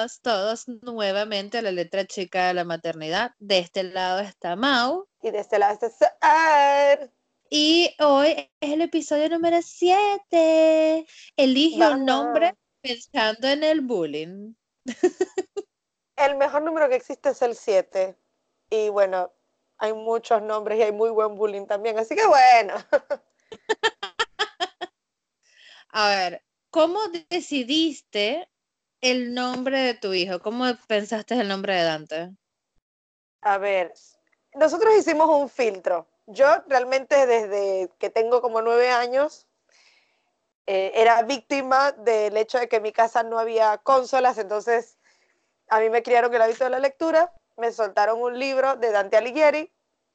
Bienvenidos todos nuevamente a la letra chica de la maternidad. De este lado está Mau. Y de este lado está Sar. Y hoy es el episodio número 7. Elige un nombre pensando en el bullying. El mejor número que existe es el 7. Y bueno, hay muchos nombres y hay muy buen bullying también. Así que bueno. A ver, ¿cómo decidiste el nombre de tu hijo? ¿Cómo pensaste el nombre de Dante? A ver, nosotros hicimos un filtro. Yo realmente desde que tengo como nueve años eh, era víctima del hecho de que en mi casa no había consolas, entonces a mí me criaron el hábito de la lectura, me soltaron un libro de Dante Alighieri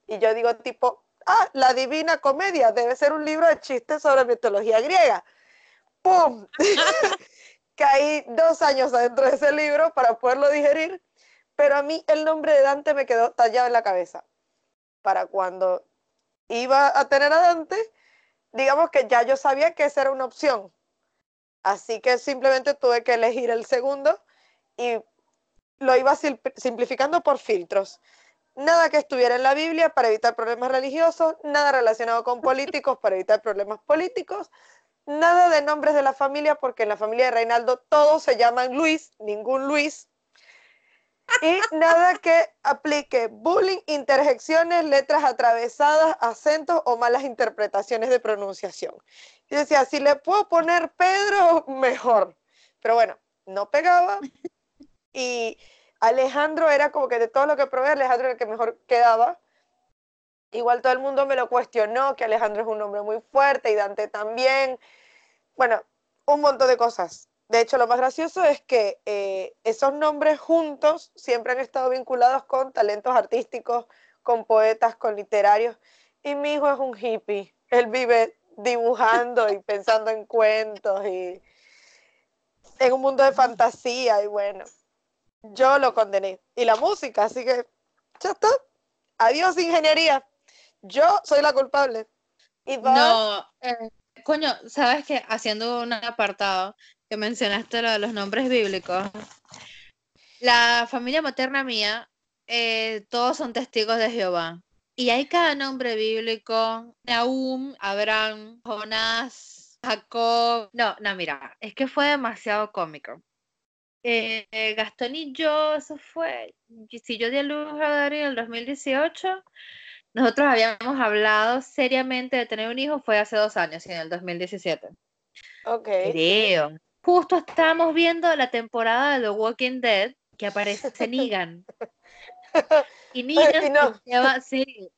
y yo digo tipo, ah, la Divina Comedia debe ser un libro de chistes sobre mitología griega. ¡Pum! Caí dos años adentro de ese libro para poderlo digerir, pero a mí el nombre de Dante me quedó tallado en la cabeza. Para cuando iba a tener a Dante, digamos que ya yo sabía que esa era una opción. Así que simplemente tuve que elegir el segundo y lo iba simplificando por filtros. Nada que estuviera en la Biblia para evitar problemas religiosos, nada relacionado con políticos para evitar problemas políticos, nada de nombres de la familia, porque en la familia de Reinaldo todos se llaman Luis, ningún Luis. Y nada que aplique bullying, interjecciones, letras atravesadas, acentos o malas interpretaciones de pronunciación. Y decía, si le puedo poner Pedro, mejor. Pero bueno, no pegaba. Y Alejandro era como que de todo lo que probé, Alejandro era el que mejor quedaba. Igual todo el mundo me lo cuestionó, que Alejandro es un hombre muy fuerte y Dante también. Bueno, un montón de cosas. De hecho, lo más gracioso es que eh, esos nombres juntos siempre han estado vinculados con talentos artísticos, con poetas, con literarios. Y mi hijo es un hippie. Él vive dibujando y pensando en cuentos y en un mundo de fantasía. Y bueno, yo lo condené. Y la música, así que ya está. Adiós, ingeniería yo soy la culpable. ¿Y no, eh, coño, sabes que haciendo un apartado que mencionaste lo de los nombres bíblicos, la familia materna mía, eh, todos son testigos de Jehová. Y hay cada nombre bíblico, Nahum, Abraham, Jonás, Jacob. No, no, mira, es que fue demasiado cómico. Eh, Gastón y yo, eso fue, si yo di a luz a Darío en el 2018, nosotros habíamos hablado seriamente de tener un hijo, fue hace dos años, en el 2017. Ok. Creo. Justo estábamos viendo la temporada de The Walking Dead que aparece Negan. Y Negan no. lleva, sí.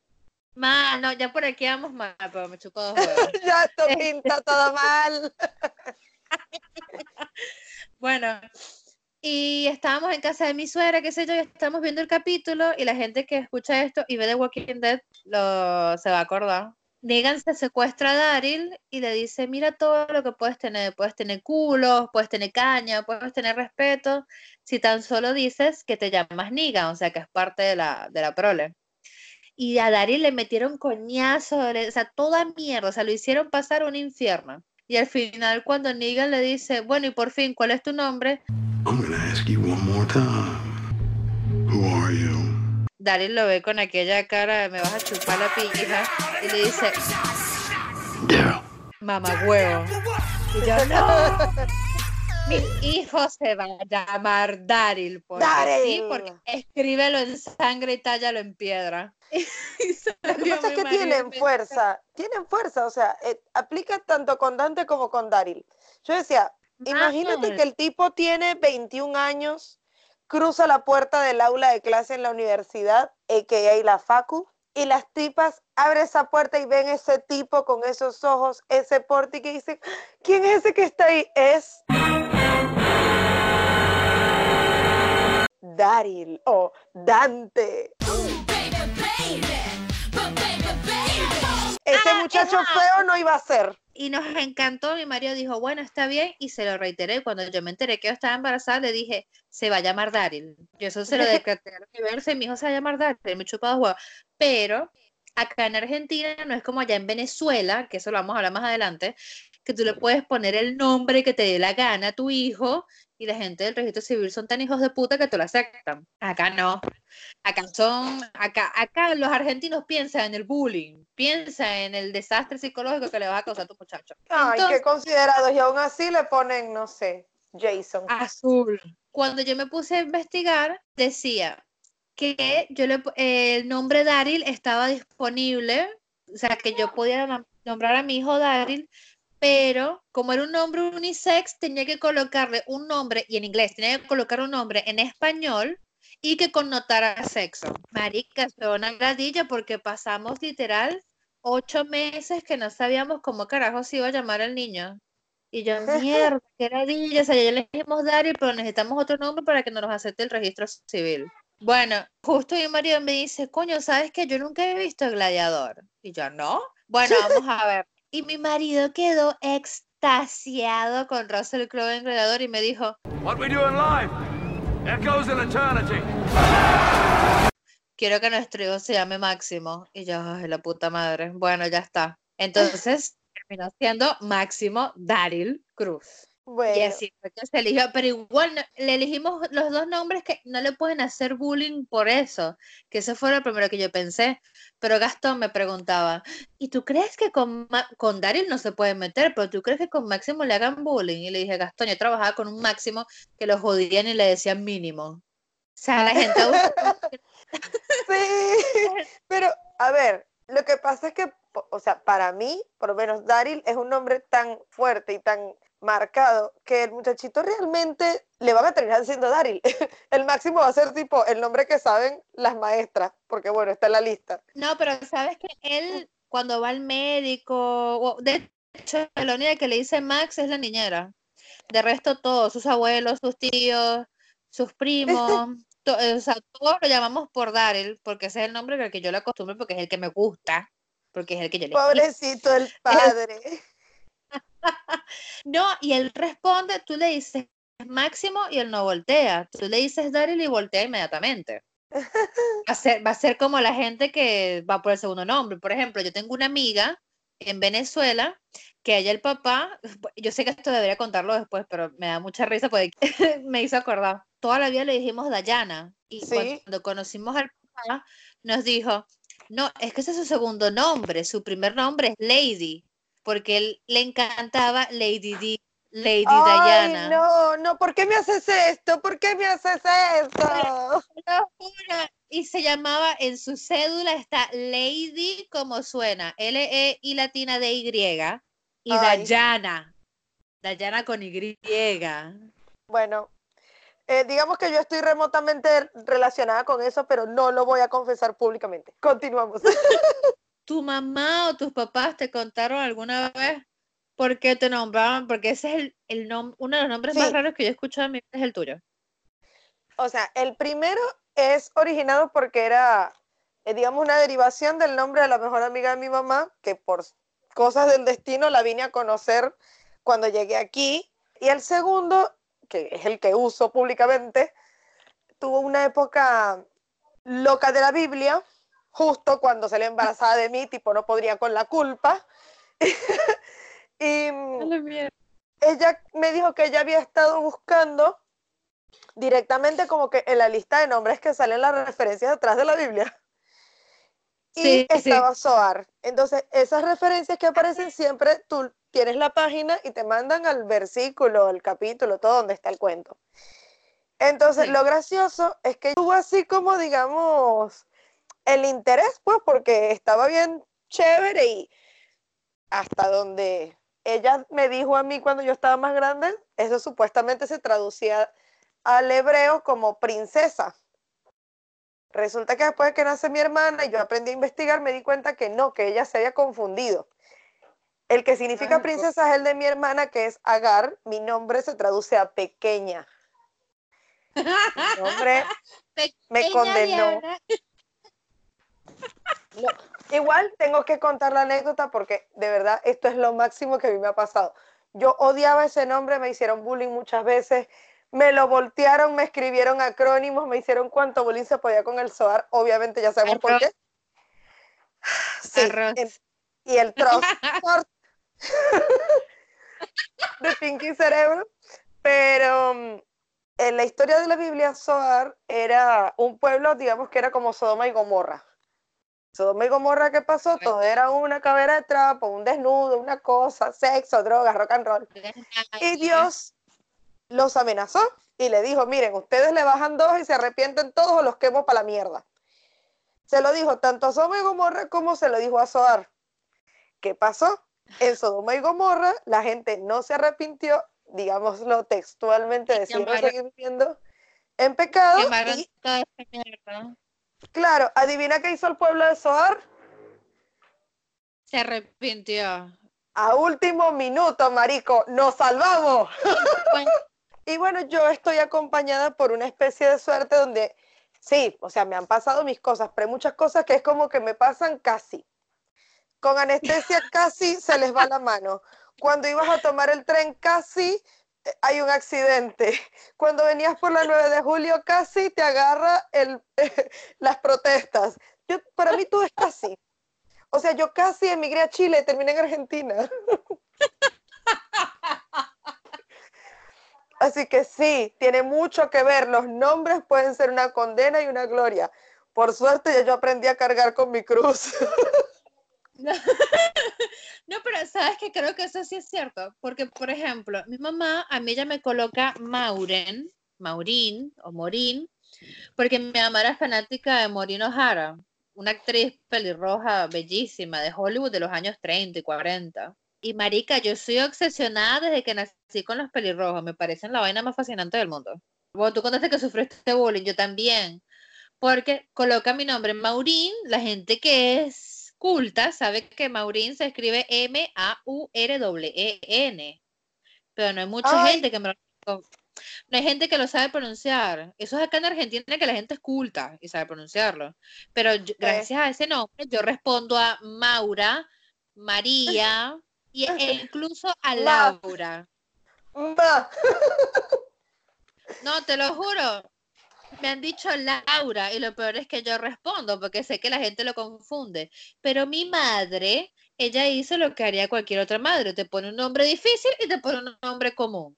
Mal, no, ya por aquí vamos mal, pero me chupó dos huevos. ya esto pinta todo mal. bueno, y estábamos en casa de mi suegra, qué sé yo, y estamos viendo el capítulo y la gente que escucha esto y ve The Walking Dead lo, se va a acordar. Negan se secuestra a Daryl y le dice, mira todo lo que puedes tener, puedes tener culos, puedes tener caña, puedes tener respeto, si tan solo dices que te llamas Negan, o sea que es parte de la, de la prole. Y a Daryl le metieron coñazo, o sea, toda mierda, o sea, lo hicieron pasar un infierno. Y al final cuando Negan le dice, bueno, y por fin, ¿cuál es tu nombre? I'm gonna ask you one more time. Who are you? Daryl lo ve con aquella cara me vas a chupar la pija y le dice Daryl. Mamá huevo. Y yo no. Mi hijo se va a llamar Daryl. Porque Sí, porque escríbelo en sangre y tállalo en piedra. Lo que pasa es que tienen fuerza, tienen fuerza, o sea, eh, aplica tanto con Dante como con Daryl. Yo decía, Imagínate que el tipo tiene 21 años, cruza la puerta del aula de clase en la universidad, a.k.a. la facu, y las tipas abren esa puerta y ven ese tipo con esos ojos, ese porte y dicen, ¿quién es ese que está ahí? Es... Daryl o Dante. Ese muchacho feo no iba a ser y nos encantó. Mi marido dijo, bueno, está bien, y se lo reiteré. Cuando yo me enteré que yo estaba embarazada, le dije, se va a llamar Daryl. Yo eso se lo decreté al universo y mi hijo se va a llamar Daryl, me chupado huevo. Pero acá en Argentina no es como allá en Venezuela, que eso lo vamos a hablar más adelante, que tú le puedes poner el nombre que te dé la gana a tu hijo y la gente del registro civil son tan hijos de puta que te lo aceptan. Acá no. Acá son, acá, acá los argentinos piensan en el bullying, piensan en el desastre psicológico que le vas a causar a tu muchacho. Ay, qué considerados. Y aún así le ponen, no sé, Jason. Azul. Cuando yo me puse a investigar, decía que yo le, el nombre Daryl estaba disponible, o sea, que yo podía nombrar a mi hijo Daryl, pero como era un nombre unisex, tenía que colocarle un nombre, y en inglés tenía que colocar un nombre en español y que connotara sexo. Marica, fue una gradilla porque pasamos literal ocho meses que no sabíamos cómo carajo se iba a llamar el niño. Y yo, mierda, qué gradilla, o sea, ya le dijimos Daryl, pero necesitamos otro nombre para que nos acepte el registro civil. Bueno, justo mi marido me dice, coño, ¿sabes que Yo nunca he visto Gladiador. Y yo, ¿no? Bueno, vamos a ver. Y mi marido quedó extasiado con Russell Crowe en Gladiador y me dijo, What we do in life echoes in eternity. Quiero que nuestro hijo se llame Máximo. Y yo, ay, la puta madre. Bueno, ya está. Entonces terminó siendo Máximo Daryl Cruz. Y así fue que se eligió, pero igual le elegimos los dos nombres que no le pueden hacer bullying por eso, que eso fue lo primero que yo pensé. Pero Gastón me preguntaba, ¿y tú crees que con, con Daryl no se puede meter, pero tú crees que con Máximo le hagan bullying? Y le dije, Gastón, yo trabajaba con un Máximo que lo jodían y le decían mínimo. O sea, la gente... sí, pero a ver, lo que pasa es que, o sea, para mí, por lo menos Daryl es un nombre tan fuerte y tan marcado que el muchachito realmente le van a terminar siendo Daryl. El máximo va a ser tipo el nombre que saben las maestras, porque bueno, está en la lista. No, pero sabes que él cuando va al médico, de hecho, la única que le dice Max es la niñera. De resto, todos, sus abuelos, sus tíos, sus primos, o sea, todos lo llamamos por Daryl, porque ese es el nombre al que yo le acostumbro, porque es el que me gusta, porque es el que yo le Pobrecito el padre. no, y él responde, tú le dices máximo y él no voltea. Tú le dices Daryl y voltea inmediatamente. Va a, ser, va a ser como la gente que va por el segundo nombre. Por ejemplo, yo tengo una amiga en Venezuela que ella el papá, yo sé que esto debería contarlo después, pero me da mucha risa porque me hizo acordar. Toda la vida le dijimos Dayana y cuando conocimos al papá nos dijo, no, es que ese es su segundo nombre, su primer nombre es Lady porque él le encantaba Lady Di, Lady Ay, Diana. No, no, ¿por qué me haces esto? ¿Por qué me haces esto? Y se llamaba, en su cédula está Lady como suena, L-E y latina de Y, y Dayana, Dayana con Y. Bueno, eh, digamos que yo estoy remotamente relacionada con eso, pero no lo voy a confesar públicamente. Continuamos. ¿Tu mamá o tus papás te contaron alguna vez por qué te nombraban? Porque ese es el, el uno de los nombres más raros que yo he escuchado en mi vida es el tuyo. O sea, el primero es originado porque era, eh, digamos, una derivación del nombre de la mejor amiga de mi mamá, que por cosas del destino la vine a conocer cuando llegué aquí. Y el segundo, que es el que uso públicamente, tuvo una época loca de la Biblia, justo cuando salió embarazada de mí, tipo no podría con la culpa. y ella me dijo que ella había estado buscando directamente como que en la lista de nombres que salen las referencias detrás de la Biblia. Y estaba Soar. Entonces, esas referencias que aparecen siempre, tú tienes la página y te mandan al versículo, al capítulo, todo donde está el cuento. Entonces, lo gracioso es que tuvo así como, digamos, el interés, pues, porque estaba bien chévere y hasta donde ella me dijo a mí cuando yo estaba más grande, eso supuestamente se traducía al hebreo como princesa. Resulta que después de que nace mi hermana y yo aprendí a investigar, me di cuenta que no, que ella se había confundido. El que significa princesa es el de mi hermana, que es Agar. Mi nombre se traduce a pequeña. Mi nombre me condenó. Igual tengo que contar la anécdota porque de verdad esto es lo máximo que a mí me ha pasado. Yo odiaba ese nombre, me hicieron bullying muchas veces, me lo voltearon, me escribieron acrónimos, me hicieron cuánto bullying se podía con el SOAR, obviamente ya sabemos por qué. Sí, y el trost de Pinky Cerebro. Pero mm, en la historia de la Biblia, Zoar era un pueblo, digamos que era como Sodoma y Gomorra. Sodoma y Gomorra, ¿qué pasó? Todo era una cabera de trapo, un desnudo, una cosa, sexo, drogas, rock and roll. Y Dios los amenazó y le dijo, miren, ustedes le bajan dos y se arrepienten todos o los quemo para la mierda. Se lo dijo tanto a Sodoma y Gomorra como se lo dijo a Zoar. ¿Qué pasó? En Sodoma y Gomorra la gente no se arrepintió, digámoslo textualmente, decidieron seguir viviendo en pecado. Y, claro, adivina qué hizo el pueblo de Zoar. Se arrepintió. A último minuto, marico, nos salvamos. y bueno, yo estoy acompañada por una especie de suerte donde sí, o sea, me han pasado mis cosas, pero hay muchas cosas que es como que me pasan casi. Con anestesia casi se les va la mano. Cuando ibas a tomar el tren casi hay un accidente. Cuando venías por la 9 de julio casi te agarra el, las protestas. Yo, para mí todo es casi. O sea, yo casi emigré a Chile y terminé en Argentina. Así que sí, tiene mucho que ver. Los nombres pueden ser una condena y una gloria. Por suerte ya yo aprendí a cargar con mi cruz. No, pero sabes que creo que eso sí es cierto, porque por ejemplo, mi mamá a mí ya me coloca Mauren, Maurín o Morín, porque mi mamá era fanática de Maureen O'Hara, una actriz pelirroja bellísima de Hollywood de los años 30 y 40. Y marica, yo soy obsesionada desde que nací con los pelirrojos, me parecen la vaina más fascinante del mundo. Bueno, tú contaste que sufriste bullying, yo también, porque coloca mi nombre Maurín, la gente que es culta sabe que Maurín se escribe M-A-U-R-E-N, pero no hay mucha gente que me no hay gente que lo sabe pronunciar. Eso es acá en Argentina que la gente es culta y sabe pronunciarlo. Pero gracias a ese nombre yo respondo a Maura, María y, e incluso a Laura. No, te lo juro me han dicho Laura y lo peor es que yo respondo porque sé que la gente lo confunde. Pero mi madre, ella hizo lo que haría cualquier otra madre, te pone un nombre difícil y te pone un nombre común.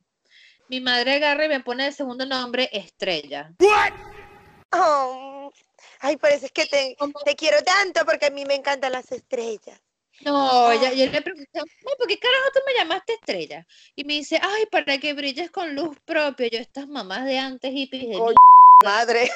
Mi madre agarra y me pone el segundo nombre Estrella. Oh, ay, parece que te, te quiero tanto porque a mí me encantan las estrellas. No, yo, le pregunté, ¿por qué carajo tú me llamaste estrella? Y me dice, ay, para que brilles con luz propia. Yo, estas mamás de antes y de madre.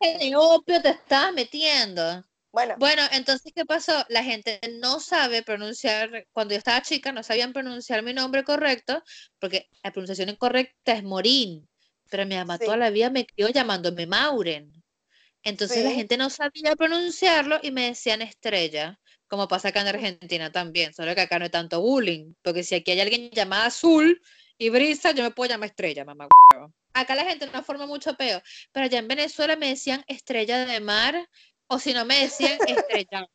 ¿Qué opio te estás metiendo? Bueno. Bueno, entonces, ¿qué pasó? La gente no sabe pronunciar, cuando yo estaba chica, no sabían pronunciar mi nombre correcto, porque la pronunciación incorrecta es Morín, pero mi mamá toda la vida me crió llamándome Mauren. Entonces la gente no sabía pronunciarlo y me decían estrella, como pasa acá en Argentina también, solo que acá no hay tanto bullying, porque si aquí hay alguien llamado Azul y Brisa, yo me puedo llamar estrella, mamá acá la gente no forma mucho peo, pero allá en Venezuela me decían estrella de mar, o si no me decían estrella.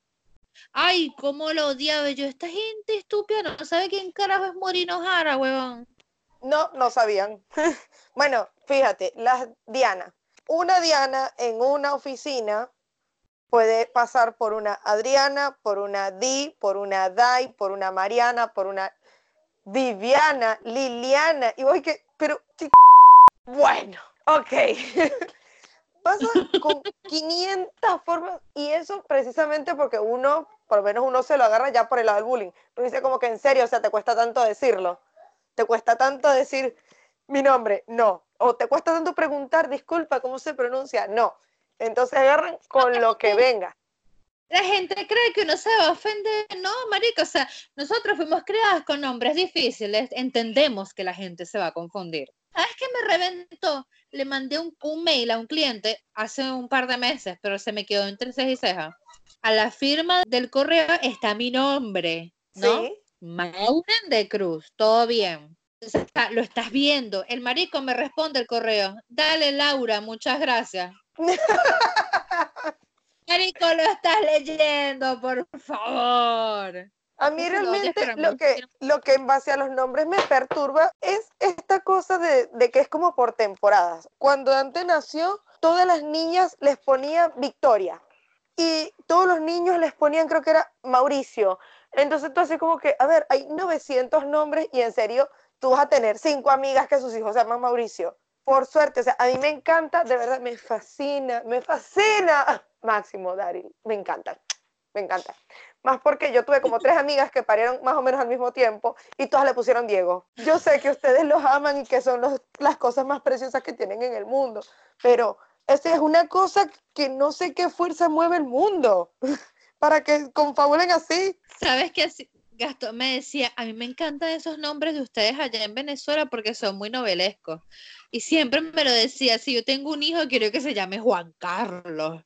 Ay, cómo lo odiaba yo. Esta gente estúpida no sabe quién carajo es Morino Jara, huevón. No, no sabían. bueno, fíjate, las Diana. Una Diana en una oficina puede pasar por una Adriana, por una Di, por una Dai, por una Mariana, por una Viviana, Liliana. Y voy que, pero, bueno, ok. Pasa con 500 formas y eso precisamente porque uno, por lo menos uno se lo agarra ya por el lado del bullying. Uno dice como que en serio, o sea, te cuesta tanto decirlo. Te cuesta tanto decir mi nombre, no. O te cuesta tanto preguntar, disculpa, ¿cómo se pronuncia? No. Entonces agarran con lo que venga. La gente cree que uno se va a ofender. No, marico, o sea, nosotros fuimos creados con nombres difíciles, entendemos que la gente se va a confundir. ¿Sabes qué me reventó? Le mandé un, mail a un cliente hace un par de meses, pero se me quedó entre cejas y cejas. A la firma del correo está mi nombre, ¿no? ¿Sí? Mauren de Cruz, todo bien. lo estás viendo. El marico me responde el correo. Dale, Laura, muchas gracias. marico, lo estás leyendo, por favor. A mí realmente lo que, lo que en base a los nombres me perturba es esta cosa de, de, que es como por temporadas. Cuando Dante nació, todas las niñas les ponían Victoria y todos los niños les ponían, creo que era Mauricio. Entonces tú así como que, a ver, hay 900 nombres y en serio tú vas a tener cinco amigas que sus hijos se llaman Mauricio. Por suerte, o sea, a mí me encanta, de verdad, me fascina, me fascina. Máximo, Daryl, me encanta, me encanta. Más porque yo tuve como tres amigas que parieron más o menos al mismo tiempo y todas le pusieron Diego. Yo sé que ustedes los aman y que son las cosas más preciosas que tienen en el mundo, pero esa es una cosa que no sé qué fuerza mueve el mundo para que confabulen así. ¿Sabes qué? Gastón me decía, a mí me encantan esos nombres de ustedes allá en Venezuela porque son muy novelescos. Y siempre me lo decía, si yo tengo un hijo, quiero que se llame Juan Carlos.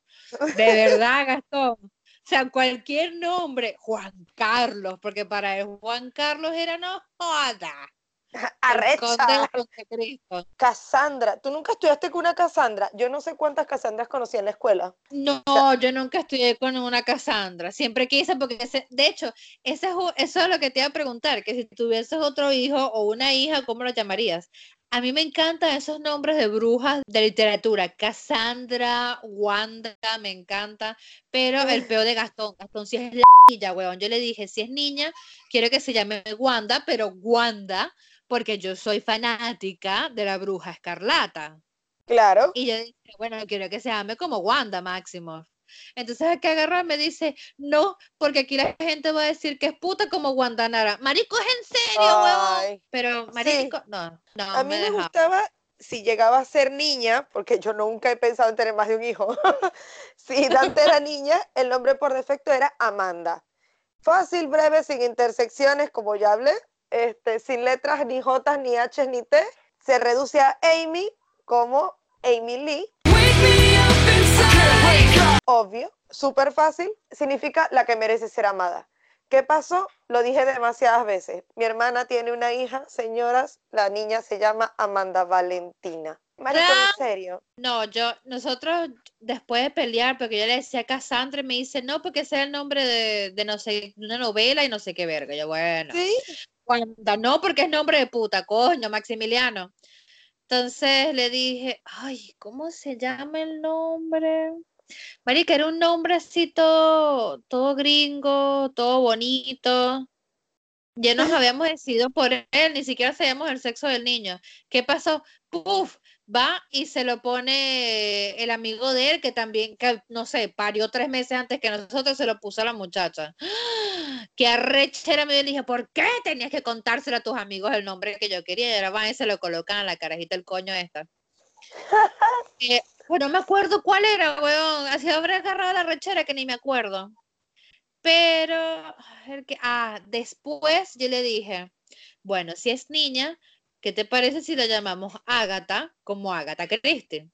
De verdad, Gastón. O sea, cualquier nombre, Juan Carlos, porque para él Juan Carlos era no joda. Arrecha. Cassandra. ¿Tú nunca estudiaste con una Cassandra? Yo no sé cuántas Cassandras conocí en la escuela. No, yo nunca estudié con una Cassandra. Siempre quise, porque de hecho, ese, eso es lo que te iba a preguntar, que si tuvieses otro hijo o una hija, ¿cómo lo llamarías? A mí me encantan esos nombres de brujas de literatura. Cassandra, Wanda, me encanta. Pero el peor de Gastón. Gastón si es la niña, weón. Yo le dije, si es niña, quiero que se llame Wanda, pero Wanda porque yo soy fanática de la bruja escarlata. Claro. Y yo dije, bueno, quiero que se llame como Wanda Máximo. Entonces el que agarra me dice, no, porque aquí la gente va a decir que es puta como Wanda Nara. Marico, es en serio, huevón. Pero marico, no, no. A mí me, gustaba si llegaba a ser niña, porque yo nunca he pensado en tener más de un hijo. si Dante era niña, el nombre por defecto era Amanda. Fácil, breve, sin intersecciones, como ya hablé. Este, sin letras, ni J, ni H, ni T. Se reduce a Amy como Amy Lee. Obvio, súper fácil, significa la que merece ser amada. ¿Qué pasó? Lo dije demasiadas veces. Mi hermana tiene una hija, señoras, la niña se llama Amanda Valentina. Marico, ¿en serio? No, yo, nosotros después de pelear, porque yo le decía a Cassandra y me dice, no, porque es el nombre de, de no sé, una novela y no sé qué verga. Yo, bueno. ¿Sí? Wanda, no, porque es nombre de puta, coño, Maximiliano. Entonces le dije, ay, ¿cómo se llama el nombre? Marica, era un nombre así todo, todo gringo, todo bonito. Ya nos habíamos decidido por él, ni siquiera sabíamos el sexo del niño. ¿Qué pasó? Puf, va y se lo pone el amigo de él, que también, que, no sé, parió tres meses antes que nosotros, se lo puso a la muchacha. Qué arrechera me dije, ¿por qué tenías que contárselo a tus amigos el nombre que yo quería? Y ahora van y se lo colocan a la carajita el coño esta. eh, bueno, me acuerdo cuál era, weón. Así habré agarrado la rechera que ni me acuerdo. Pero, ah, después yo le dije, bueno, si es niña, ¿qué te parece si la llamamos Ágata como Ágata Christie?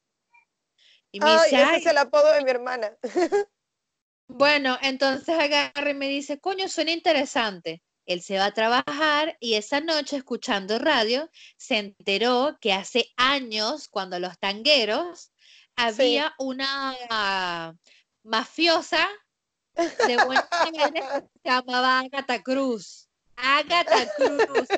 Y me dice, ese es el apodo de mi hermana. bueno, entonces agarra y me dice, coño, suena interesante. Él se va a trabajar y esa noche, escuchando radio, se enteró que hace años, cuando los tangueros, había una mafiosa de Buenos Aires que se llamaba Agatha Cruz. Agatha Cruz,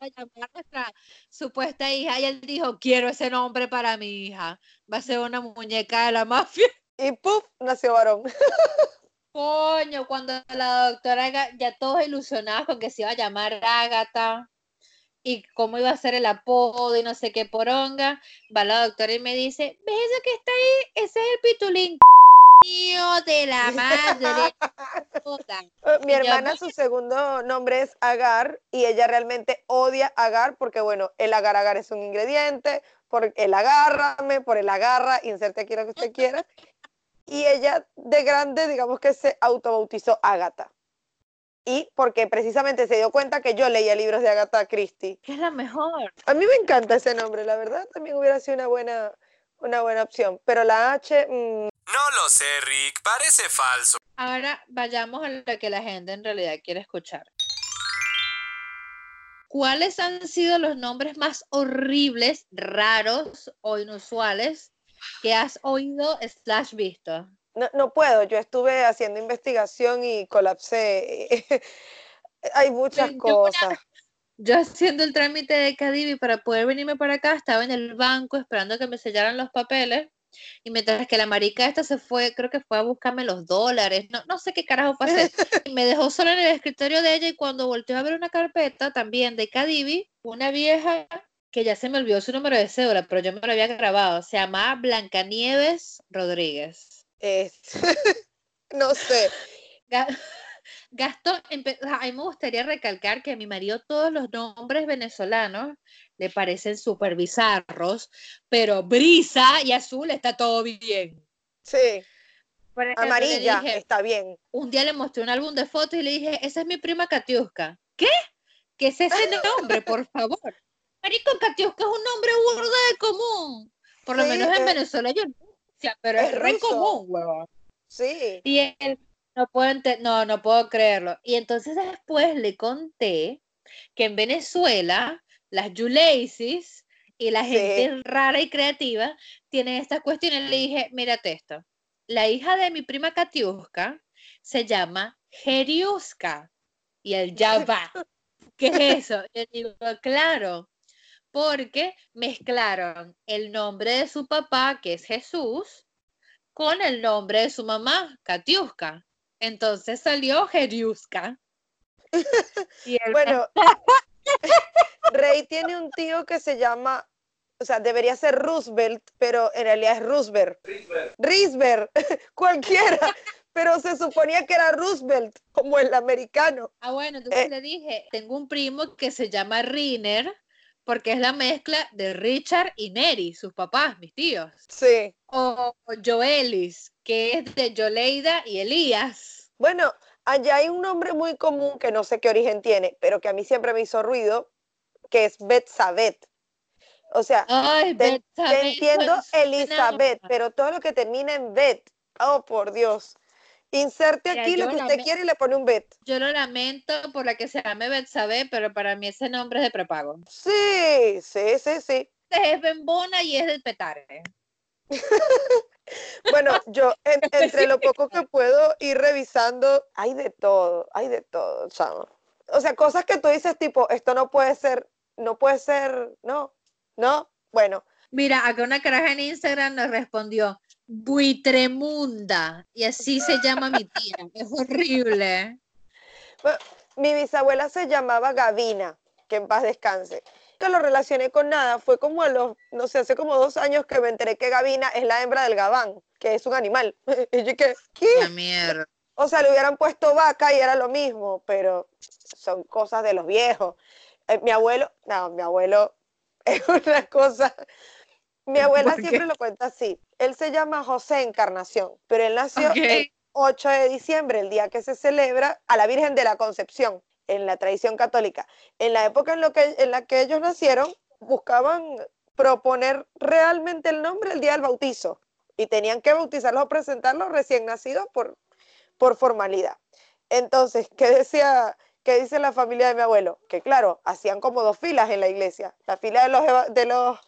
a llamar nuestra supuesta hija, y él dijo, quiero ese nombre para mi hija, va a ser una muñeca de la mafia. Y ¡puf! nació varón. Coño, cuando la doctora, ya todos ilusionados con que se iba a llamar Agatha y cómo iba a ser el apodo y no sé qué poronga, va la doctora y me dice, ¿ves eso que está ahí? Ese es el pitulín de la madre. Mi hermana, su segundo nombre es Agar y ella realmente odia Agar porque, bueno, el agar agar es un ingrediente, por el agárrame, por el agarra, inserte aquí lo que usted quiera. Y ella de grande, digamos que se autobautizó Agatha. Y porque precisamente se dio cuenta que yo leía libros de Agatha Christie. Que es la mejor. A mí me encanta ese nombre, la verdad, también hubiera sido una buena, una buena opción. Pero la H, mm, no lo sé, Rick, parece falso. Ahora vayamos a lo que la gente en realidad quiere escuchar. ¿Cuáles han sido los nombres más horribles, raros o inusuales que has oído slash visto? No, no puedo, yo estuve haciendo investigación y colapsé. Hay muchas cosas. Yo haciendo el trámite de Cadivi para poder venirme para acá, estaba en el banco esperando que me sellaran los papeles Y mientras que la marica esta se fue, creo que fue a buscarme los dólares, no, no sé qué carajo. Y me dejó sola en el escritorio de ella y cuando volteó a ver una carpeta también de Cadivi, una vieja que ya se me olvidó su número de cédula, pero yo me lo había grabado, se llamaba Blancanieves Rodríguez. Es- no sé. Ga- Gastón, a mí me gustaría recalcar que a mi marido todos los nombres venezolanos le parecen súper bizarros, pero Brisa y Azul está todo bien. Sí, ejemplo, amarilla, dije- está bien. un día le mostré un álbum de fotos y le dije, esa es mi prima Katiuska. ¿Qué? ¿Qué es ese nombre, por favor? Marico, Katiuska es un nombre burda de común. Por lo Sí, menos en es- Venezuela yo no pero es, es re ruso. común, huevón. Sí. Y él, no puedo, no, no puedo creerlo. Y entonces después le conté que en Venezuela las Yulaisis y la Sí. gente rara y creativa tienen estas cuestiones. Le dije, mírate esto. La hija de mi prima Katiuska se llama Jeriuska. Y él ya va. ¿Qué es eso? Yo digo, claro, porque mezclaron el nombre de su papá, que es Jesús, con el nombre de su mamá, Katiuska. Entonces salió él Bueno, Rey tiene un tío que se llama, o sea, debería ser Roosevelt, pero en realidad es Roosevelt. Risberg, cualquiera, pero se suponía que era Roosevelt, como el americano. Ah, bueno, entonces Eh. le dije, tengo un primo que se llama Riner, porque es la mezcla de Richard y Neri, sus papás, mis tíos. Sí. O Joelis, que es de Yoleida y Elías. Bueno, allá hay un nombre muy común que no sé qué origen tiene, pero que a mí siempre me hizo ruido, que es Betsabet. O sea, Ay, te, entiendo Elizabeth, pero todo lo que termina en Bet, oh por Dios. Inserte Mira, aquí lo que usted quiere y le pone un Bet. Yo lo lamento por la que se llame Betsabé, pero para mí ese nombre es de prepago. Sí, sí, sí, sí. Este es Bembona y es del Petare. Bueno, yo en- entre lo poco que puedo ir revisando, hay de todo, hay de todo, chamo. O sea, cosas que tú dices tipo, esto no puede ser, no puede ser, no, no, bueno, Mira, acá una caraja en Instagram nos respondió, Buitremunda, y así se llama mi tía. Es horrible. mi bisabuela se llamaba Gavina, que en paz descanse. Que lo relacioné con nada, fue como a los, no sé, hace como dos años que me enteré que Gavina es la hembra del gabán, que es un animal. Y yo que, ¿qué? La mierda. O sea, le hubieran puesto vaca y era lo mismo, pero son cosas de los viejos. Eh, mi abuelo, no, mi abuelo es una cosa. Mi abuela siempre lo cuenta así. Él se llama José Encarnación, pero él nació el 8 de diciembre, el día que se celebra a la Virgen de la Concepción en la tradición católica. En la época en, lo que, en la que ellos nacieron, buscaban proponer realmente el nombre el día del bautizo y tenían que bautizarlos o presentarlos recién nacidos por, por formalidad. Entonces, ¿qué decía, qué dice la familia de mi abuelo? Que claro, hacían como dos filas en la iglesia, la fila de los, de los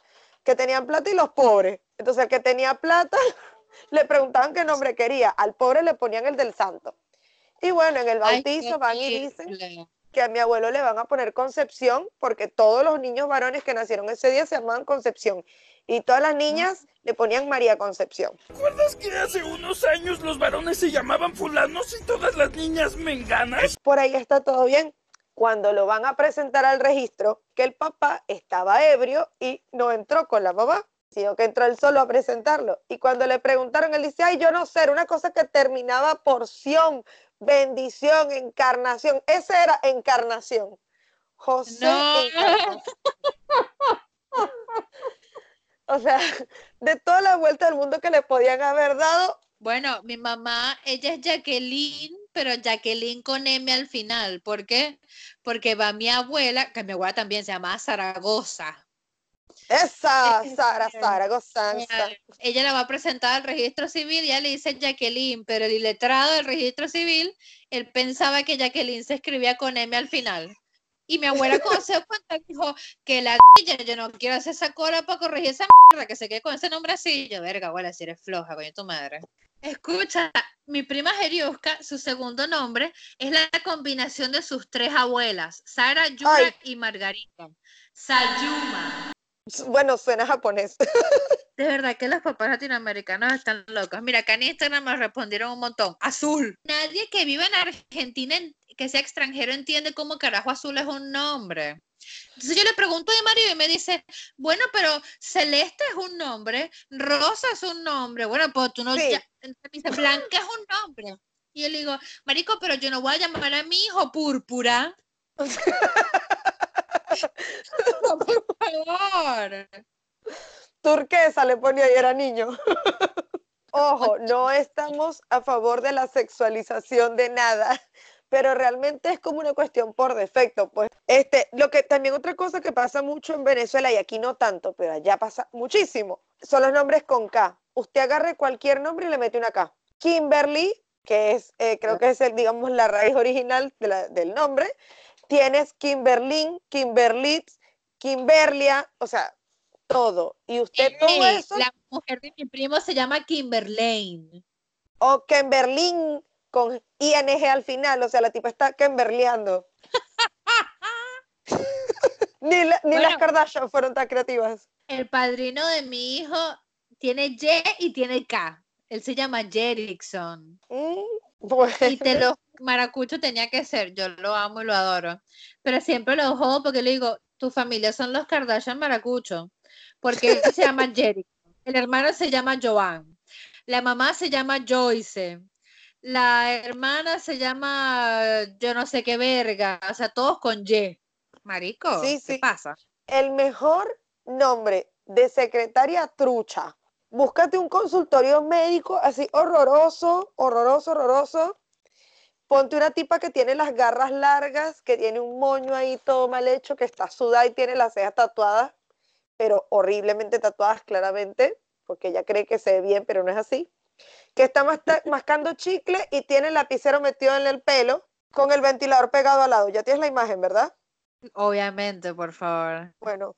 que tenían plata y los pobres. Entonces, el que tenía plata le preguntaban qué nombre quería, al pobre le ponían el del santo. Y bueno, en el Ay, bautizo van y dicen que a mi abuelo le van a poner Concepción, porque todos los niños varones que nacieron ese día se llamaban Concepción. Y todas las niñas le ponían María Concepción. ¿Recuerdas que hace unos años los varones se llamaban fulanos y todas las niñas menganas? Por ahí está todo bien. Cuando lo van a presentar al registro, que el papá estaba ebrio y no entró con la mamá, sino que entró él solo a presentarlo. Y cuando le preguntaron, él dice, ay, yo no sé, era una cosa que terminaba porción, bendición, encarnación. Ese era encarnación. José No. Encarnación. O sea, de toda la vuelta del mundo que le podían haber dado, Bueno, mi mamá, ella es Jacqueline, pero Jacqueline con M al final. ¿Por qué? Porque va mi abuela, que mi abuela también se llama Zaragoza. esa Es- Sara, Sara, Gozanza. Ella la va a presentar al registro civil, ya le dice Jacqueline, pero el iletrado del registro civil, él pensaba que Jacqueline se escribía con M al final. Y mi abuela cuando se dio cuenta dijo que la yo no quiero hacer esa cola para corregir esa mierda, que se quede con ese nombre así. Yo, verga, abuela, si eres floja, coño, tu madre. Escucha, mi prima Jeriuska, su segundo nombre, es la combinación de sus tres abuelas, Sara, Yura Ay. y Margarita. Sayuma. Bueno, suena japonés. De verdad que los papás latinoamericanos están locos. Mira, acá en Instagram me respondieron un montón. Azul. Nadie que vive en Argentina, en- que sea extranjero, entiende cómo carajo azul es un nombre. Entonces yo le pregunto a Mario y me dice, bueno, pero Celeste es un nombre, Rosa es un nombre. Bueno, pues tú no... Sí. ya- entonces me dice, Blanca es un nombre. Y yo le digo, Marico, pero yo no voy a llamar a mi hijo Púrpura. No, por favor. Turquesa le ponía y era niño. Ojo, no estamos a favor de la sexualización de nada, pero realmente es como una cuestión por defecto. Pues, este, lo que también otra cosa que pasa mucho en Venezuela y aquí no tanto, pero allá pasa muchísimo, son los nombres con K. Usted agarre cualquier nombre y le mete una K. Kimberly, que es, eh, creo que es el, digamos, la raíz original de la- del nombre. Tienes Kimberlin, Kimberlitz, Kimberlia, o sea, todo. Y usted todo eso, La mujer de mi primo se llama Kimberlane. o Kimberlin con ING al final, o sea, la tipa está Kimberleando. ni la- ni las. Kardashian fueron tan creativas. El padrino de mi hijo tiene Y y tiene K. Él se llama Jerickson. Mm, Y te lo maracucho tenía que ser. Yo lo amo y lo adoro. Pero siempre lo jodo porque le digo, tu familia son los Kardashian maracucho. Porque él se llama Jerickson. El hermano se llama Joan. La mamá se llama Joyce. La hermana se llama yo no sé qué verga. O sea, todos con Y. Marico, Sí, ¿qué sí. pasa? el mejor nombre de secretaria trucha. Búscate un consultorio médico así horroroso, horroroso, horroroso. Ponte una tipa que tiene las garras largas, que tiene un moño ahí todo mal hecho, que está sudada y tiene las cejas tatuadas, pero horriblemente tatuadas claramente, porque ella cree que se ve bien, pero no es así. Que está mascando chicle y tiene el lapicero metido en el pelo con el ventilador pegado al lado. Ya tienes la imagen, ¿verdad? Obviamente, por favor. Bueno.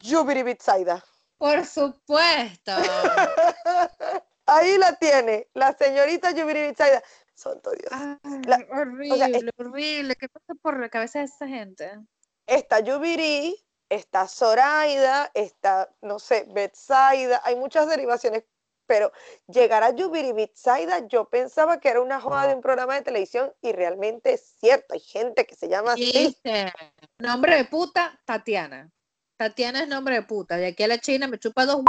Yubiri Bitsaida. Por supuesto. Ahí la tiene, la señorita Yubiri Bitsaida. Santo Dios. Ay, La- horrible, horrible. ¿Qué pasa por la cabeza de esa gente? Está Yubiri, está Zoraida, está, no sé, Betsaida. Hay muchas derivaciones, pero llegar a Yubiri Bitsaida, yo pensaba que era una joda de un programa de televisión y realmente es cierto. Hay gente que se llama así. Dice, nombre de puta, Tatiana. Tatiana es nombre de puta. De aquí a la China me chupa dos.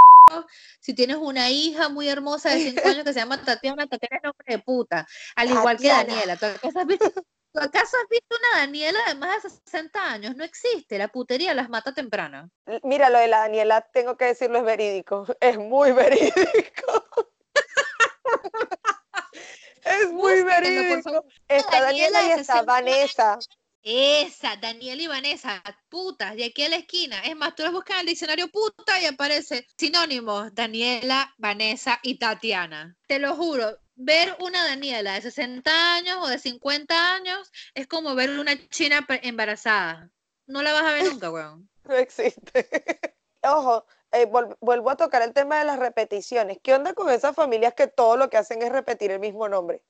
Si tienes una hija muy hermosa de 5 años que se llama Tatiana, Tatiana es nombre de puta. Al igual que. Daniela. ¿Tú acaso has visto, tú acaso has visto una Daniela de más de 60 años? No existe. La putería las mata temprano. Mira, lo de la Daniela, tengo que decirlo, es verídico. Es muy verídico. es muy verídico. favor. Está Daniela Daniela y está 60 Vanessa. Esa, Daniela y Vanessa, putas, de aquí a la esquina. Es más, tú las buscas en el diccionario puta y aparece sinónimos, Daniela, Vanessa y Tatiana. Te lo juro, ver una Daniela de 60 años o de 50 años es como ver una china embarazada. No la vas a ver nunca, weón. No existe. Ojo, eh, vuelvo a tocar el tema de las repeticiones. ¿Qué onda con esas familias que todo lo que hacen es repetir el mismo nombre?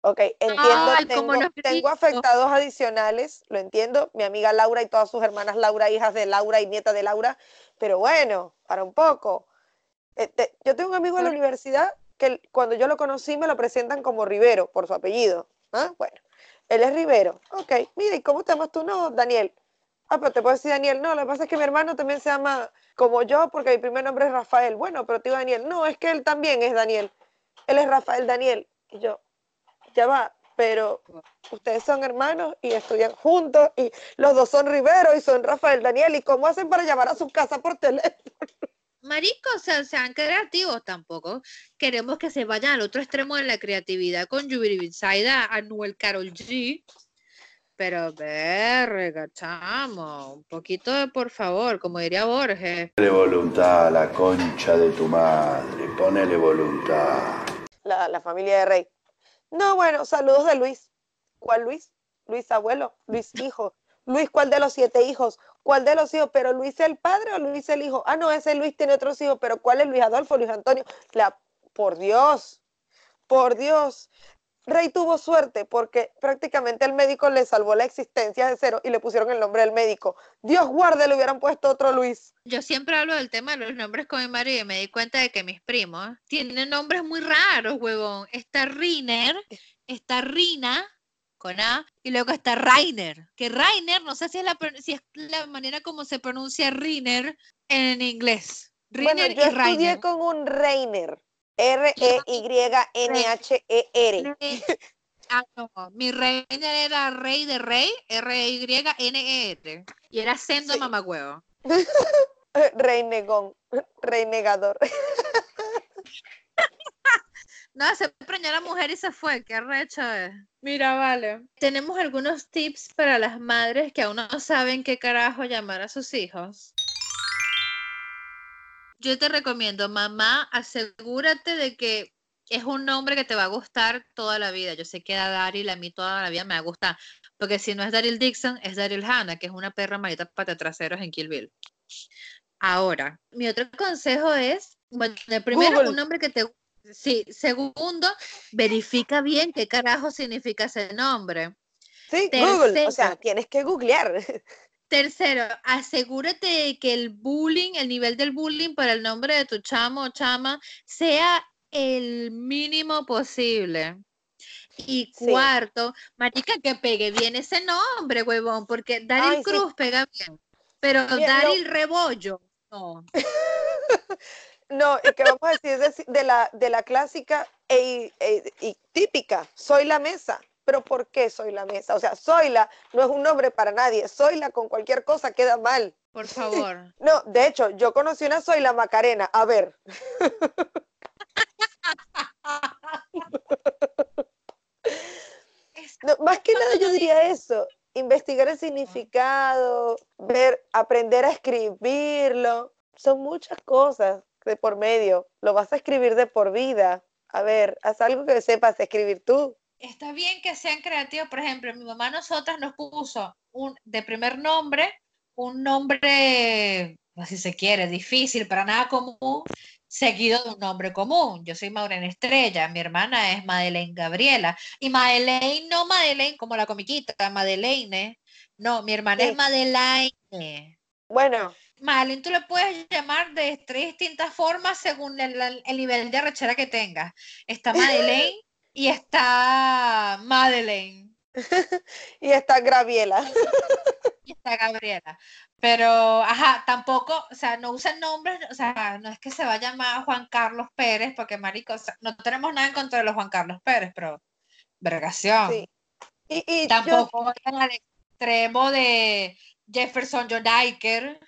Ok, entiendo, Ay, tengo, tengo afectados adicionales, lo entiendo, mi amiga Laura y todas sus hermanas Laura, hijas de Laura y nieta de Laura, pero bueno, para un poco. Este, yo tengo un amigo en la universidad que cuando yo lo conocí me lo presentan como Rivero por su apellido. ¿ah? Bueno, él es Rivero. Ok, mira, ¿y cómo te llamas tú? No, Daniel. Ah, pero te puedo decir Daniel. No, lo que pasa es que mi hermano también se llama como yo porque mi primer nombre es Rafael. Bueno, pero te digo Daniel. No, es que él también es Daniel. Él es Rafael Daniel. Y yo, ya va, pero ustedes son hermanos y estudian juntos y los dos son Rivero y son Rafael Daniel. ¿Y cómo hacen para llamar a su casa por teléfono? Maricos, o sea, sean creativos tampoco. Queremos que se vayan al otro extremo de la creatividad con Yubiri Saida, Anuel Carol G. Pero verga, chamo, un poquito de por favor, como diría Borges. Ponele voluntad a la concha de tu madre, ponele voluntad. La, la familia de Rey. No, bueno, saludos de Luis. ¿Cuál Luis? Luis abuelo, Luis hijo. Luis, ¿cuál de los siete hijos? ¿Cuál de los hijos? ¿Pero Luis el padre o Luis el hijo? Ah, no, ese Luis tiene otros hijos, pero ¿cuál es Luis Adolfo, Luis Antonio? La, por Dios, por Dios. Rey tuvo suerte porque prácticamente el médico le salvó la existencia de cero y le pusieron el nombre del médico. Dios guarde, le hubieran puesto otro Luis. Yo siempre hablo del tema de los nombres con mi marido y me di cuenta de que mis primos tienen nombres muy raros, huevón. Está Riner, está Rina con A y luego está Rainer. Que Rainer, no sé si es la, si es la manera como se pronuncia Riner en inglés. Bueno, Riner yo y estudié Rainer. con un Reiner. E R-E-Y-N-H-E-R. Ah, no, mi Reiner era rey de rey, R-Y-N-E-R. Y era sendo Sí. mamagüevo. Reinegón. Reinegador. No, se preñó la mujer y se fue, qué recho es. Mira, vale. Tenemos algunos tips para las madres que aún no saben qué carajo llamar a sus hijos. Yo te recomiendo, mamá, asegúrate de que es un nombre que te va a gustar toda la vida. Yo sé que a Daryl a mí toda la vida me va a gustar, porque si no es Daryl Dixon, es Daryl Hannah, que es una perra malita pata traseros en Kill Bill. Ahora, mi otro consejo es, bueno, primero, Google. un nombre que te Sí, segundo, verifica bien qué carajo significa ese nombre. Sí, Google. O sea, tienes que googlear. Tercero, asegúrate de que el bullying, el nivel del bullying para el nombre de tu chamo o chama sea el mínimo posible. Y Sí. cuarto, marica, que pegue bien ese nombre, huevón, porque Daryl Ay, sí. Cruz pega bien, pero Bien, no. Daryl Rebollo, no. No, y que vamos a decir de, de la, de la clásica e- e- y típica, soy la mesa. Pero ¿por qué soy la mesa? O sea, soy la no es un nombre para nadie. Soy la con cualquier cosa queda mal. Por favor. No, de hecho, yo conocí una soy la Macarena. A ver, no, más que nada yo diría eso. Investigar el significado, ver, aprender a escribirlo. Son muchas cosas de por medio. Lo vas a escribir de por vida. A ver, haz algo que sepas escribir tú. Está bien que sean creativos, por ejemplo, mi mamá a nosotras nos puso un, de primer nombre, un nombre, si se quiere, difícil, para nada común, seguido de un nombre común. Yo soy Maureen Estrella, mi hermana es Madeleine Gabriela, y Madeleine, no Madeleine como la comiquita, Madeleine, no, mi hermana Sí. es Madeleine. Bueno, Madeleine tú le puedes llamar de tres distintas formas según el, el- el nivel de arrechera que tengas. Está Madeleine y está Madeleine y está Graviela. y está Gabriela. Pero, ajá, tampoco, o sea, no usan nombres, o sea, no es que se va a llamar Juan Carlos Pérez, porque marico, o sea, no tenemos nada en contra de los Juan Carlos Pérez, pero vergación. Sí. Y, y yo- Tampoco vayan al extremo de Jefferson John Iker.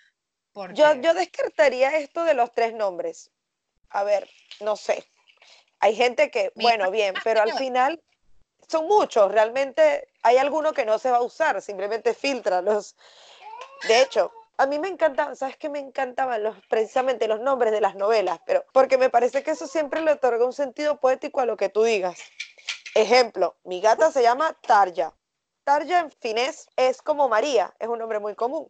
Porque... Yo, yo descartaría esto de los tres nombres. A ver, no sé. Hay gente que, bueno, bien, pero al final son muchos. Realmente hay alguno que no se va a usar, simplemente filtralos. De hecho, a mí me encantaban, ¿sabes qué? Me encantaban los, precisamente los nombres de las novelas, pero porque me parece que eso siempre le otorga un sentido poético a lo que tú digas. Ejemplo, mi gata se llama Tarja. Tarja en finés es como María, es un nombre muy común.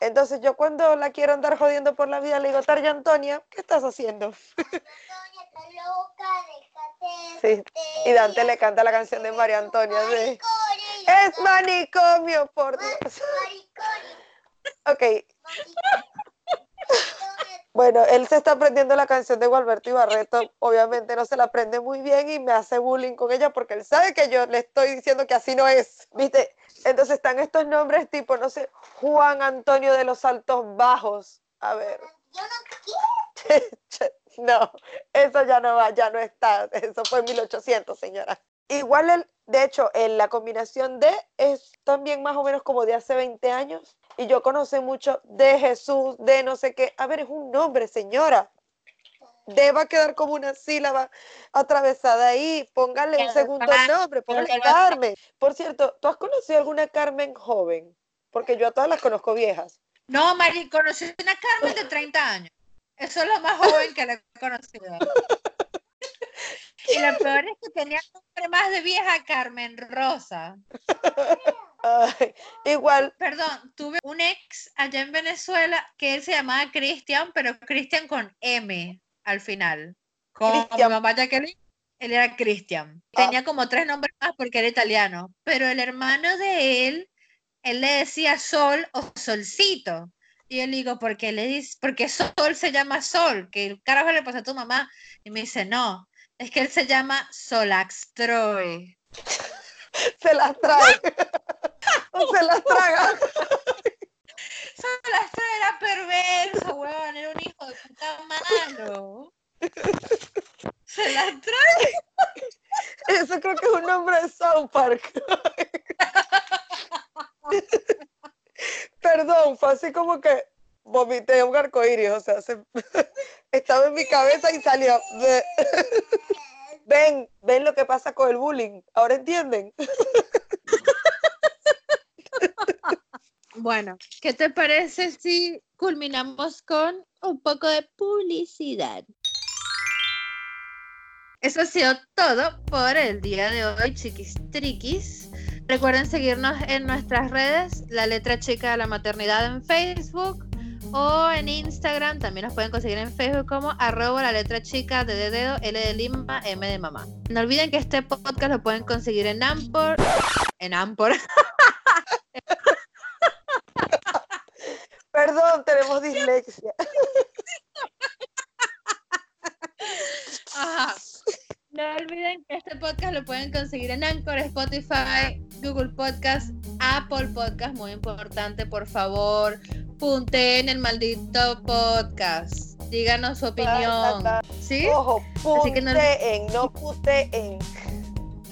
Entonces yo cuando la quiero andar jodiendo por la vida le digo, Tarja Antonia, ¿qué estás haciendo? Sí, y Dante le canta la canción de María Antonia, sí. Es manicomio, por Dios. Ok, bueno, él se está aprendiendo la canción de Gualberto Ibarreto, obviamente no se la aprende muy bien y me hace bullying con ella porque él sabe que yo le estoy diciendo que así no es, ¿viste? Entonces están estos nombres tipo, no sé, Juan Antonio de los Altos Bajos. A ver. No, eso ya no va, ya no está. Eso fue en 1800, señora. Igual, el, de hecho, en la combinación de es también más o menos como de hace 20 años. Y yo conocí mucho de Jesús, de no sé qué. A ver, es un nombre, señora. De va a quedar como una sílaba atravesada ahí. Póngale un segundo nombre, póngale Carmen. Por cierto, ¿tú has conocido alguna Carmen joven? Porque yo a todas las conozco viejas. No, Mari, conocí una Carmen de 30 años. Eso es lo más joven que le he conocido. Y lo peor es que tenía nombre más de vieja Carmen Rosa. Ay, igual, Perdón, tuve un ex allá en Venezuela que él se llamaba Cristian, pero Cristian con M al final. Como mi mamá Jacqueline, Él era Cristian. Tenía como tres nombres más porque era italiano. Pero el hermano de él, él le decía Sol o Solcito. Y yo le digo, ¿por qué le dice? Porque Sol se llama Sol, que el carajo le pasó a tu mamá. Y me dice, no, es que él se llama Solaxtroy. Se las trae. o se las traga. Solaxtroy era perverso, weón, era un hijo de puta malo. Se las trae. Eso creo que es un nombre de South Park. Perdón, fue así como que vomité un arcoíris, o sea, se- estaba en mi cabeza y salió. Ven, ven lo que pasa con el bullying. ¿Ahora entienden? Bueno, ¿qué te parece si culminamos con un poco de publicidad? Eso ha sido todo por el día de hoy, chiquis triquis. Recuerden seguirnos en nuestras redes, la letra chica de la maternidad en Facebook o en Instagram. También nos pueden conseguir en Facebook como arroba la letra chica de de dedo, L de Lima, M de mamá. No olviden que este podcast lo pueden conseguir en Ampor, en Ampor, Perdón, tenemos dislexia. Ajá. No olviden que este podcast lo pueden conseguir en Anchor, Spotify, Google Podcast, Apple Podcast, muy importante, por favor, punten el maldito podcast. Díganos su opinión. ¿Sí? Ojo, Así que no- en, no pute en.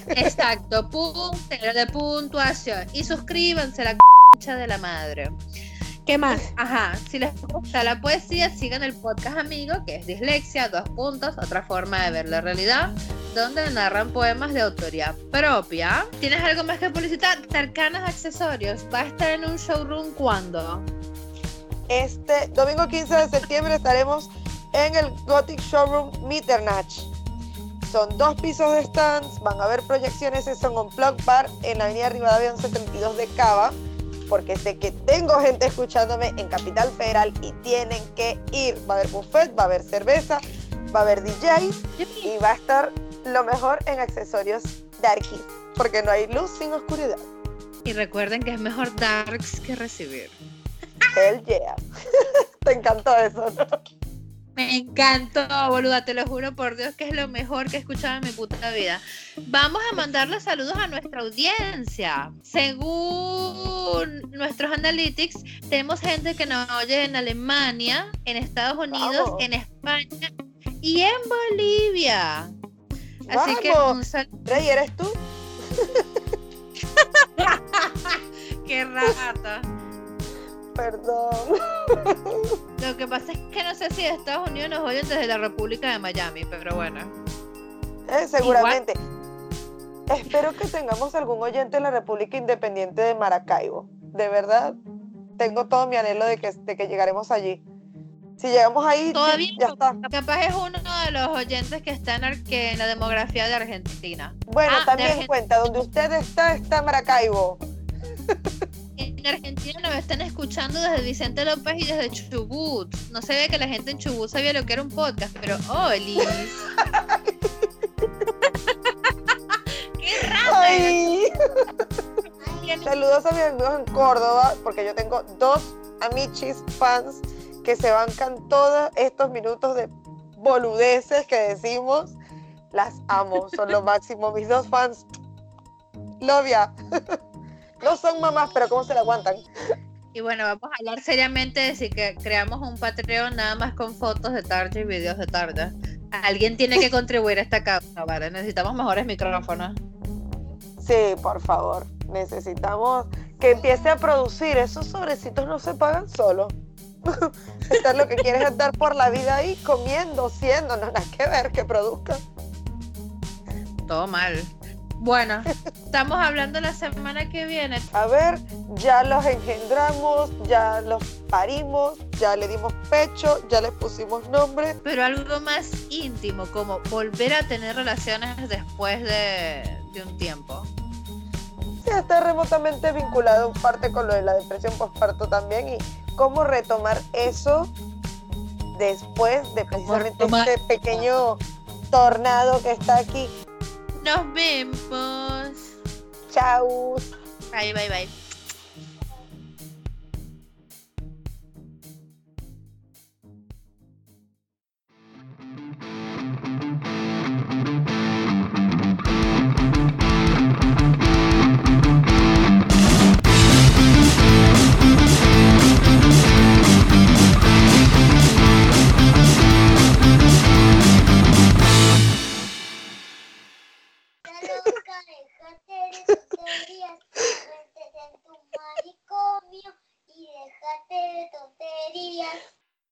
Exacto, punten de puntuación. Y suscríbanse a la concha de la madre. ¿Qué más? Ajá, si les gusta la poesía, sigan el podcast amigo, que es Dislexia, dos puntos, otra forma de ver la realidad, donde narran poemas de autoría propia. ¿Tienes algo más que publicitar? Cercanos accesorios. ¿Va a estar en un showroom cuándo? Este domingo 15 de septiembre estaremos en el Gothic Showroom Mitternach. Son dos pisos de stands, van a haber proyecciones, es un Unplugged Bar en la avenida Rivadavia 1132 de Cava, porque sé que tengo gente escuchándome en Capital Federal y tienen que ir. Va a haber buffet, va a haber cerveza, va a haber DJ y va a estar lo mejor en accesorios darkies, porque no hay luz sin oscuridad. Y recuerden que es mejor darks que recibir. Hell yeah. Te encantó eso, ¿no? Me encantó, boluda, te lo juro por Dios que es lo mejor que he escuchado en mi puta vida. Vamos a mandarle saludos a nuestra audiencia. Según nuestros analytics, tenemos gente que nos oye en Alemania, en Estados Unidos, Vamos. en España y en Bolivia. Así que Vamos. un saludo. Rey, ¿eres tú? Qué rata. Perdón. Lo que pasa es que no sé si de Estados Unidos nos oyen desde la República de Miami, pero bueno. Eh, seguramente. Espero que tengamos algún oyente en la República Independiente de Maracaibo. De verdad, tengo todo mi anhelo de que, de que llegaremos allí. Si llegamos ahí, Todavía ya no. está. Capaz es uno de los oyentes que está en, ar- que en la demografía de Argentina. Bueno, Ah, de también cuenta, donde usted está, está Maracaibo. En Argentina nos están escuchando desde Vicente López y desde Chubut. No se ve que la gente en Chubut sabía lo que era un podcast, pero ¡Olis! ¡Qué rata! ¡Ay! Tiene- Saludos a mis amigos en Córdoba, porque yo tengo dos amichis fans que se bancan todos estos minutos de boludeces que decimos. Las amo, son lo máximo. Mis dos fans, Lovia. No son mamás, pero ¿cómo se la aguantan? Y bueno, vamos a hablar seriamente de si que creamos un Patreon nada más con fotos de Tarja y videos de Tarja. Alguien tiene que contribuir a esta causa, ¿vale? Necesitamos mejores micrófonos. Sí, por favor. Necesitamos que empiece a producir. Esos sobrecitos no se pagan solo. Estar lo que quieres es andar por la vida ahí comiendo, siendo, no nada que ver que produzca. Todo mal. Bueno, estamos hablando la semana que viene. A ver, ya los engendramos, ya los parimos, ya le dimos pecho, ya les pusimos nombre. Pero algo más íntimo, como volver a tener relaciones después de, de un tiempo. Sí, está remotamente vinculado en parte con lo de la depresión postparto también y cómo retomar eso después de precisamente este pequeño tornado que está aquí. Nos vemos. Chau. Bye, bye, bye.